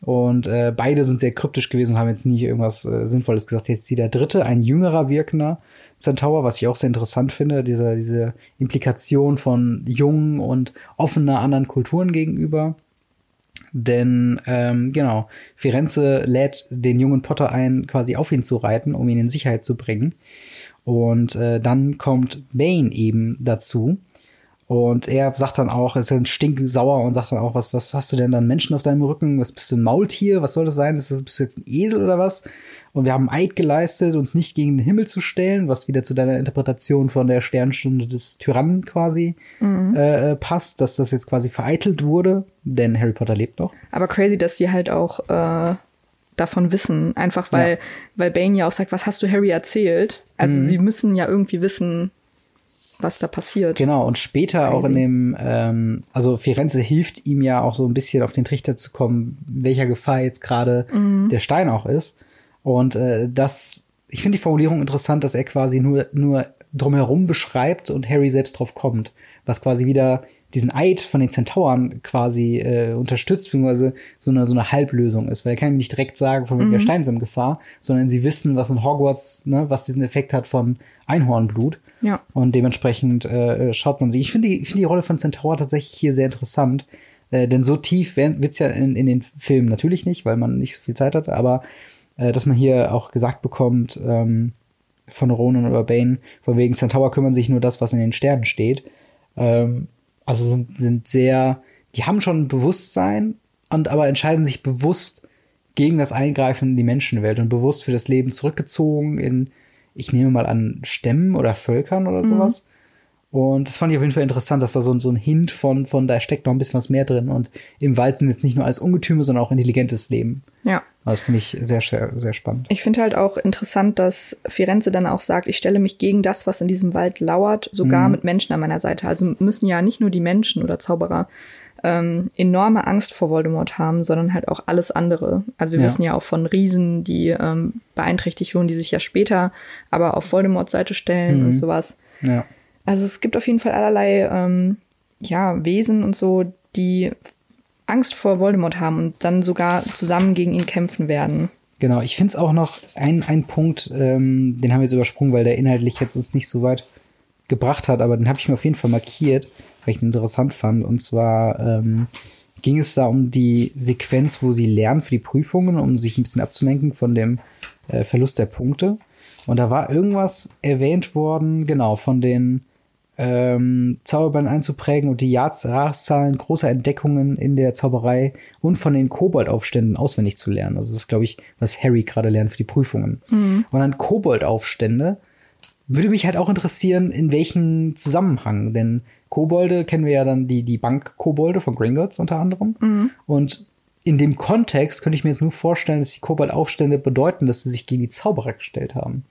Speaker 2: Und äh, beide sind sehr kryptisch gewesen und haben jetzt nie irgendwas äh, Sinnvolles gesagt. Jetzt hier der dritte, ein jüngerer wirkender Centaur, was ich auch sehr interessant finde, diese, diese Implikation von jungen und offener anderen Kulturen gegenüber. Denn ähm, genau, Firenze lädt den jungen Potter ein, quasi auf ihn zu reiten, um ihn in Sicherheit zu bringen. Und äh, dann kommt Bane eben dazu. Und er sagt dann auch, ist dann stinksauer und sagt dann auch, was, was hast du denn dann Menschen auf deinem Rücken? Was bist du ein Maultier? Was soll das sein? Ist das, bist du jetzt ein Esel oder was? Und wir haben Eid geleistet, uns nicht gegen den Himmel zu stellen, was wieder zu deiner Interpretation von der Sternstunde des Tyrannen quasi mhm. äh, passt, dass das jetzt quasi vereitelt wurde, denn Harry Potter lebt noch.
Speaker 1: Aber crazy, dass sie halt auch äh, davon wissen, einfach weil, ja. weil Bane ja auch sagt, was hast du Harry erzählt? Also mhm. sie müssen ja irgendwie wissen, was da passiert.
Speaker 2: Genau, und später Crazy. auch in dem, ähm, also Firenze hilft ihm ja auch so ein bisschen auf den Trichter zu kommen, welcher Gefahr jetzt gerade mhm. der Stein auch ist. Und äh, das, ich finde die Formulierung interessant, dass er quasi nur, nur drumherum beschreibt und Harry selbst drauf kommt, was quasi wieder diesen Eid von den Zentauren quasi äh, unterstützt, beziehungsweise so eine, so eine Halblösung ist, weil er kann ihm nicht direkt sagen, von wegen mhm. der Stein ist in Gefahr, sondern sie wissen, was in Hogwarts, ne, was diesen Effekt hat von Einhornblut.
Speaker 1: Ja.
Speaker 2: Und dementsprechend äh, schaut man sie. Ich finde die, ich finde die Rolle von Centaur tatsächlich hier sehr interessant. Äh, denn so tief wird es ja in, in den Filmen natürlich nicht, weil man nicht so viel Zeit hat, aber äh, dass man hier auch gesagt bekommt ähm, von Ronan oder Bane, von wegen Centaur kümmern sich nur das, was in den Sternen steht. Ähm, also sind, sind sehr, die haben schon ein Bewusstsein und aber entscheiden sich bewusst gegen das Eingreifen in die Menschenwelt und bewusst für das Leben zurückgezogen in ich nehme mal an, Stämmen oder Völkern oder mhm. sowas. Und das fand ich auf jeden Fall interessant, dass da so, so ein Hint von, von, da steckt noch ein bisschen was mehr drin. Und im Wald sind jetzt nicht nur alles Ungetüme, sondern auch intelligentes Leben.
Speaker 1: Ja.
Speaker 2: Das finde ich sehr, sehr, sehr spannend.
Speaker 1: Ich finde halt auch interessant, dass Firenze dann auch sagt, ich stelle mich gegen das, was in diesem Wald lauert, sogar mhm. mit Menschen an meiner Seite. Also müssen ja nicht nur die Menschen oder Zauberer ähm, enorme Angst vor Voldemort haben, sondern halt auch alles andere. Also wir ja. wissen ja auch von Riesen, die ähm, beeinträchtigt wurden, die sich ja später aber auf Voldemorts Seite stellen mhm. und sowas.
Speaker 2: Ja.
Speaker 1: Also es gibt auf jeden Fall allerlei ähm, ja, Wesen und so, die Angst vor Voldemort haben und dann sogar zusammen gegen ihn kämpfen werden.
Speaker 2: Genau, ich finde es auch noch ein, ein Punkt, ähm, den haben wir jetzt übersprungen, weil der inhaltlich jetzt uns nicht so weit gebracht hat, aber den habe ich mir auf jeden Fall markiert weil ich ihn interessant fand. Und zwar ähm, ging es da um die Sequenz, wo sie lernen für die Prüfungen, um sich ein bisschen abzulenken von dem äh, Verlust der Punkte. Und da war irgendwas erwähnt worden, genau, von den ähm, Zauberbällen einzuprägen und die Jahreszahlen großer Entdeckungen in der Zauberei und von den Koboldaufständen auswendig zu lernen. Also das ist, glaube ich, was Harry gerade lernt für die Prüfungen. Mhm. Und dann Koboldaufstände würde mich halt auch interessieren, in welchem Zusammenhang, denn Kobolde kennen wir ja dann die, die Bank-Kobolde von Gringotts unter anderem. Mhm. Und in dem Kontext könnte ich mir jetzt nur vorstellen, dass die Koboldaufstände bedeuten, dass sie sich gegen die Zauberer gestellt haben.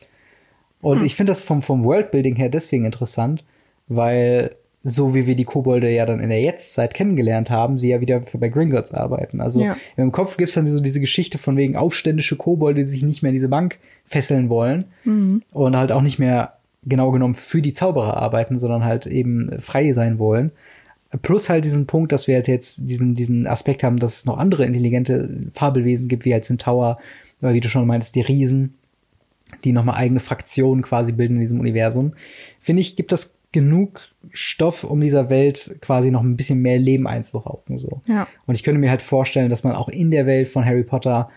Speaker 2: Und mhm. ich finde das vom, vom Worldbuilding her deswegen interessant, weil so wie wir die Kobolde ja dann in der Jetztzeit kennengelernt haben, sie ja wieder bei Gringotts arbeiten. Also ja. im Kopf gibt es dann so diese Geschichte von wegen aufständische Kobolde, die sich nicht mehr in diese Bank fesseln wollen mhm. und halt auch nicht mehr genau genommen für die Zauberer arbeiten, sondern halt eben frei sein wollen. Plus halt diesen Punkt, dass wir halt jetzt diesen, diesen Aspekt haben, dass es noch andere intelligente Fabelwesen gibt, wie halt Centaur, oder wie du schon meintest, die Riesen, die nochmal eigene Fraktionen quasi bilden in diesem Universum. Finde ich, gibt das genug Stoff, um dieser Welt quasi noch ein bisschen mehr Leben einzuhauchen, so.
Speaker 1: Ja.
Speaker 2: Und ich könnte mir halt vorstellen, dass man auch in der Welt von Harry Potter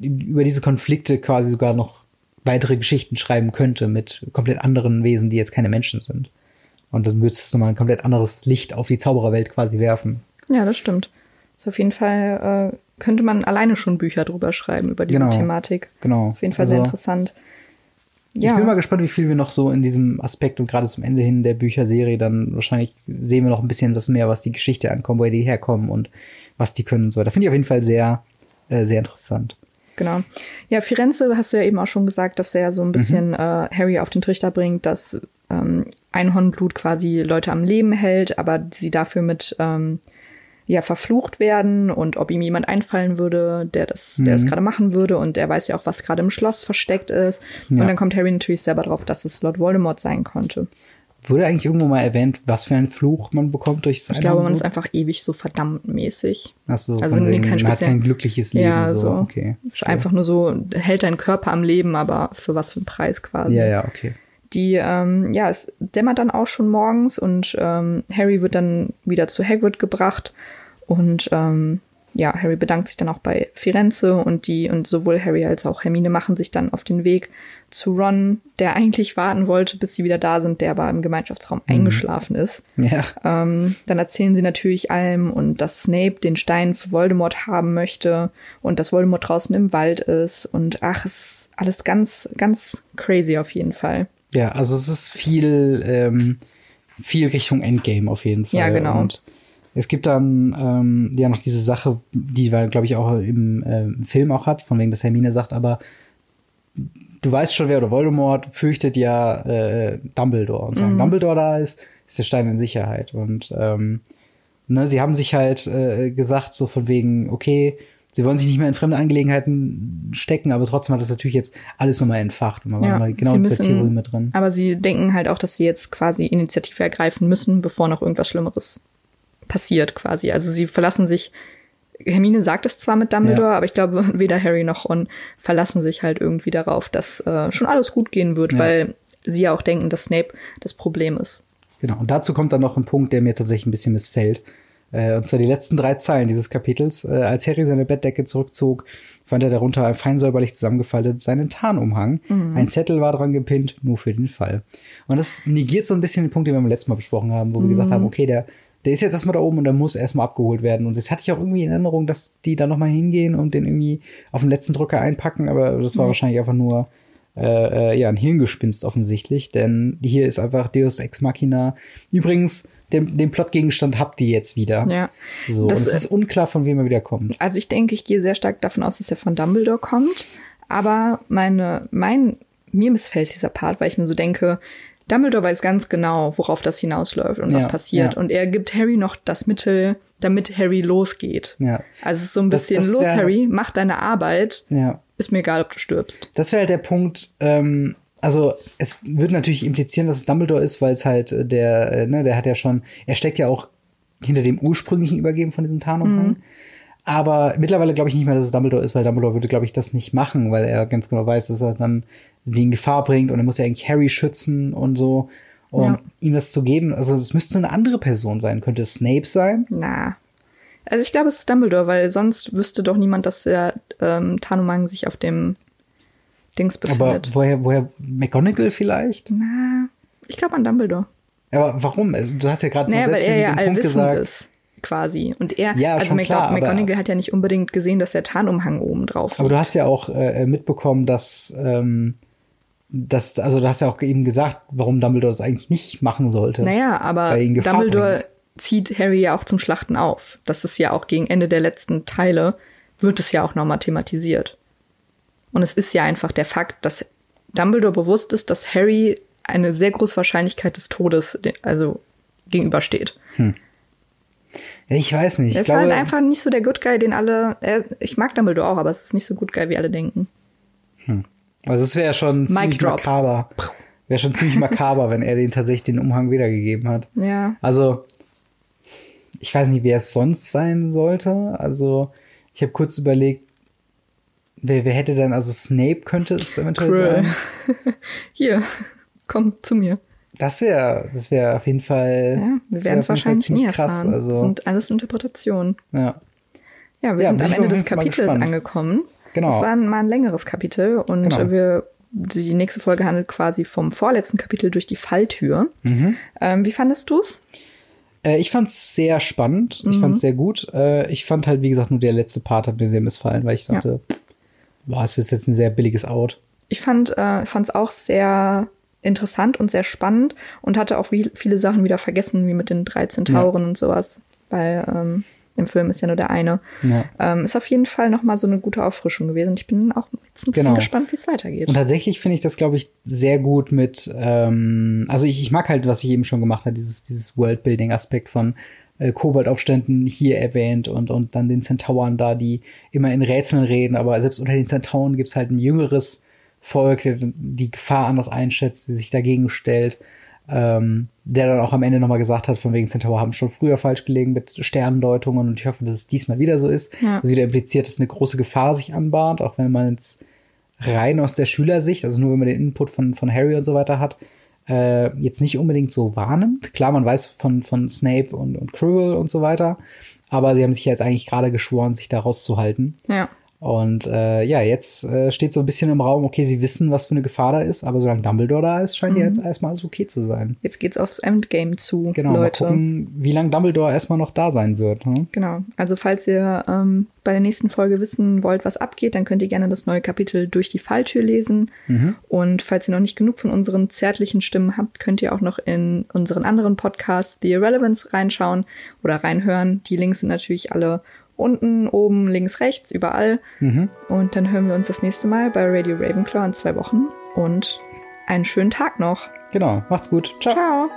Speaker 2: über diese Konflikte quasi sogar noch weitere Geschichten schreiben könnte mit komplett anderen Wesen, die jetzt keine Menschen sind. Und dann würde es nochmal ein komplett anderes Licht auf die Zaubererwelt quasi werfen.
Speaker 1: Ja, das stimmt. Das auf jeden Fall äh, könnte man alleine schon Bücher drüber schreiben, über diese genau, Thematik.
Speaker 2: Genau.
Speaker 1: Auf jeden Fall also, sehr interessant.
Speaker 2: Ja. Ich bin mal gespannt, wie viel wir noch so in diesem Aspekt und gerade zum Ende hin der Bücherserie dann wahrscheinlich sehen wir noch ein bisschen was mehr, was die Geschichte ankommt, woher die herkommen und was die können und so. Da finde ich auf jeden Fall sehr, äh, sehr interessant.
Speaker 1: Genau. Ja, Firenze hast du ja eben auch schon gesagt, dass er so ein bisschen mhm. äh, Harry auf den Trichter bringt, dass ähm, Einhornblut quasi Leute am Leben hält, aber sie dafür mit ähm, ja verflucht werden und ob ihm jemand einfallen würde, der das, mhm. der das gerade machen würde und er weiß ja auch, was gerade im Schloss versteckt ist. Ja. Und dann kommt Harry natürlich selber drauf, dass es Lord Voldemort sein konnte.
Speaker 2: Wurde eigentlich irgendwo mal erwähnt, was für einen Fluch man bekommt durch
Speaker 1: sein Ich glaube, man ist einfach ewig so verdammt mäßig.
Speaker 2: Ach so,
Speaker 1: also nee, kein
Speaker 2: man hat kein glückliches Leben.
Speaker 1: Ja, so. so. Okay. Ist einfach nur so, hält deinen Körper am Leben, aber für was für einen Preis quasi.
Speaker 2: Ja, ja, okay.
Speaker 1: Die, ähm, ja, es dämmert dann auch schon morgens und ähm, Harry wird dann wieder zu Hagrid gebracht und ähm, ja, Harry bedankt sich dann auch bei Firenze und die und sowohl Harry als auch Hermine machen sich dann auf den Weg zu Ron, der eigentlich warten wollte, bis sie wieder da sind, der aber im Gemeinschaftsraum mhm. eingeschlafen ist.
Speaker 2: Ja.
Speaker 1: Ähm, dann erzählen sie natürlich allem und dass Snape den Stein für Voldemort haben möchte und dass Voldemort draußen im Wald ist und ach, es ist alles ganz, ganz crazy auf jeden Fall.
Speaker 2: Ja, also es ist viel, ähm, viel Richtung Endgame auf jeden Fall.
Speaker 1: Ja, genau.
Speaker 2: Und es gibt dann ähm, ja noch diese Sache, die wir, glaube ich, auch im äh, Film auch hat, von wegen, dass Hermine sagt, aber du weißt schon, wer oder Voldemort fürchtet ja äh, Dumbledore. Und solange mhm. Dumbledore da ist, ist der Stein in Sicherheit. Und ähm, ne, sie haben sich halt äh, gesagt, so von wegen, okay, sie wollen sich nicht mehr in fremde Angelegenheiten stecken, aber trotzdem hat das natürlich jetzt alles nochmal entfacht. Und man
Speaker 1: ja,
Speaker 2: war mal genau in dieser Theorie mit drin.
Speaker 1: Aber sie denken halt auch, dass sie jetzt quasi Initiative ergreifen müssen, bevor noch irgendwas Schlimmeres passiert quasi. Also sie verlassen sich, Hermine sagt es zwar mit Dumbledore, ja. aber ich glaube, weder Harry noch Ron verlassen sich halt irgendwie darauf, dass äh, schon alles gut gehen wird, ja. weil sie ja auch denken, dass Snape das Problem ist.
Speaker 2: Genau, und dazu kommt dann noch ein Punkt, der mir tatsächlich ein bisschen missfällt. Äh, und zwar die letzten drei Zeilen dieses Kapitels. Äh, als Harry seine Bettdecke zurückzog, fand er darunter fein säuberlich zusammengefaltet seinen Tarnumhang. Mhm. Ein Zettel war dran gepinnt, nur für den Fall. Und das negiert so ein bisschen den Punkt, den wir beim letzten Mal besprochen haben, wo mhm. wir gesagt haben, okay, der der ist jetzt erstmal da oben und der muss erstmal abgeholt werden. Und das hatte ich auch irgendwie in Erinnerung, dass die da nochmal hingehen und den irgendwie auf den letzten Drücker einpacken, aber das war mhm. wahrscheinlich einfach nur äh, äh, ja, ein Hirngespinst offensichtlich, denn hier ist einfach Deus Ex Machina. Übrigens, den, den Plotgegenstand habt ihr jetzt wieder.
Speaker 1: Ja.
Speaker 2: So, das, und es ist unklar, von wem er wieder kommt.
Speaker 1: Also ich denke, ich gehe sehr stark davon aus, dass er von Dumbledore kommt. Aber meine, mein, mir missfällt dieser Part, weil ich mir so denke, Dumbledore weiß ganz genau, worauf das hinausläuft und ja, was passiert. Ja. Und er gibt Harry noch das Mittel, damit Harry losgeht.
Speaker 2: Ja.
Speaker 1: Also es ist so ein bisschen, das, das los, Harry, mach deine Arbeit.
Speaker 2: Ja.
Speaker 1: Ist mir egal, ob du stirbst.
Speaker 2: Das wäre halt der Punkt, ähm, also es würde natürlich implizieren, dass es Dumbledore ist, weil es halt äh, der, äh, ne, der hat ja schon, er steckt ja auch hinter dem ursprünglichen Übergeben von diesem Tarnumhang. Mhm. Aber mittlerweile glaube ich nicht mehr, dass es Dumbledore ist, weil Dumbledore würde, glaube ich, das nicht machen, weil er ganz genau weiß, dass er dann die in Gefahr bringt und er muss ja eigentlich Harry schützen und so. Und ja. ihm das zu geben, also es müsste eine andere Person sein. Könnte es Snape sein?
Speaker 1: Na. Also ich glaube, es ist Dumbledore, weil sonst wüsste doch niemand, dass der ähm, Tarnumhang sich auf dem Dings befindet.
Speaker 2: Aber woher, woher McGonagall vielleicht?
Speaker 1: Na, ich glaube an Dumbledore.
Speaker 2: Aber warum? Also, du hast ja gerade
Speaker 1: naja, weil er ja allwissend gesagt, ist quasi. Und er,
Speaker 2: ja,
Speaker 1: also
Speaker 2: Mac klar,
Speaker 1: McGonagall hat ja nicht unbedingt gesehen, dass der Tarnumhang oben drauf
Speaker 2: liegt. Aber du hast ja auch äh, mitbekommen, dass ähm, das, also du hast ja auch eben gesagt, warum Dumbledore das eigentlich nicht machen sollte.
Speaker 1: Naja, aber Dumbledore bringt. zieht Harry ja auch zum Schlachten auf. Das ist ja auch gegen Ende der letzten Teile, wird es ja auch nochmal thematisiert. Und es ist ja einfach der Fakt, dass Dumbledore bewusst ist, dass Harry eine sehr große Wahrscheinlichkeit des Todes also gegenübersteht. Hm.
Speaker 2: Ich weiß nicht.
Speaker 1: Er ist
Speaker 2: glaube,
Speaker 1: halt einfach nicht so der Good Guy, den alle. Er, ich mag Dumbledore auch, aber es ist nicht so Good Guy, wie alle denken.
Speaker 2: Hm. Also es wäre schon ziemlich makaber. Wäre schon ziemlich makaber, wenn er den tatsächlich den Umhang wiedergegeben hat.
Speaker 1: Ja.
Speaker 2: Also, ich weiß nicht, wer es sonst sein sollte. Also, ich habe kurz überlegt, wer, wer hätte denn, also Snape könnte es eventuell Cruel.
Speaker 1: sein. Hier, komm zu mir.
Speaker 2: Das wäre, das wäre auf jeden Fall.
Speaker 1: Ja, wir werden es wahrscheinlich nie krass.
Speaker 2: Erfahren. Also,
Speaker 1: das sind alles Interpretationen.
Speaker 2: Ja.
Speaker 1: Ja, wir ja, sind am Ende des Kapitels angekommen.
Speaker 2: Genau.
Speaker 1: Es war mal ein längeres Kapitel und genau. wir die nächste Folge handelt quasi vom vorletzten Kapitel durch die Falltür. Mhm. Ähm, wie fandest du's?
Speaker 2: Äh, ich fand's sehr spannend. Mhm. Ich fand's sehr gut. Äh, ich fand halt, wie gesagt, nur der letzte Part hat mir sehr missfallen, weil ich dachte, ja. boah, es ist jetzt ein sehr billiges Out.
Speaker 1: Ich fand, äh, fand's auch sehr interessant und sehr spannend und hatte auch wie, viele Sachen wieder vergessen, wie mit den 13 Tauren ja. und sowas. Weil ähm, im Film ist ja nur der eine. Ja. Ähm, ist auf jeden Fall nochmal so eine gute Auffrischung gewesen. Ich bin auch jetzt ein bisschen genau. gespannt, wie es weitergeht.
Speaker 2: Und tatsächlich finde ich das, glaube ich, sehr gut mit, ähm, also ich, ich mag halt, was ich eben schon gemacht habe, dieses, dieses Worldbuilding-Aspekt von äh, Koboldaufständen hier erwähnt und, und dann den Zentauren da, die immer in Rätseln reden, aber selbst unter den Zentauren gibt es halt ein jüngeres Volk, die Gefahr anders einschätzt, die sich dagegen stellt ähm, der dann auch am Ende nochmal gesagt hat, von wegen Centaur haben schon früher falsch gelegen mit Sternendeutungen und ich hoffe, dass es diesmal wieder so ist. Ja. Also wieder impliziert, dass eine große Gefahr sich anbahnt, auch wenn man jetzt rein aus der Schülersicht, also nur wenn man den Input von, von Harry und so weiter hat, äh, jetzt nicht unbedingt so wahrnimmt. Klar, man weiß von, von Snape und, und Quirrell und so weiter, aber sie haben sich ja jetzt eigentlich gerade geschworen, sich da rauszuhalten.
Speaker 1: Ja.
Speaker 2: Und äh, ja, jetzt äh, steht so ein bisschen im Raum, okay, sie wissen, was für eine Gefahr da ist, aber solange Dumbledore da ist, scheint mhm. ja jetzt erstmal alles okay zu sein.
Speaker 1: Jetzt geht's aufs Endgame zu,
Speaker 2: genau,
Speaker 1: Leute.
Speaker 2: Mal gucken, wie lange Dumbledore erstmal noch da sein wird. Ne?
Speaker 1: Genau. Also falls ihr ähm, bei der nächsten Folge wissen wollt, was abgeht, dann könnt ihr gerne das neue Kapitel durch die Falltür lesen. Mhm. Und falls ihr noch nicht genug von unseren zärtlichen Stimmen habt, könnt ihr auch noch in unseren anderen Podcast The Irrelevance reinschauen oder reinhören. Die Links sind natürlich alle unten, oben, links, rechts, überall. Mhm. Und dann hören wir uns das nächste Mal bei Radio Ravenclaw in zwei Wochen. Und einen schönen Tag noch.
Speaker 2: Genau, macht's gut.
Speaker 1: Ciao. Ciao.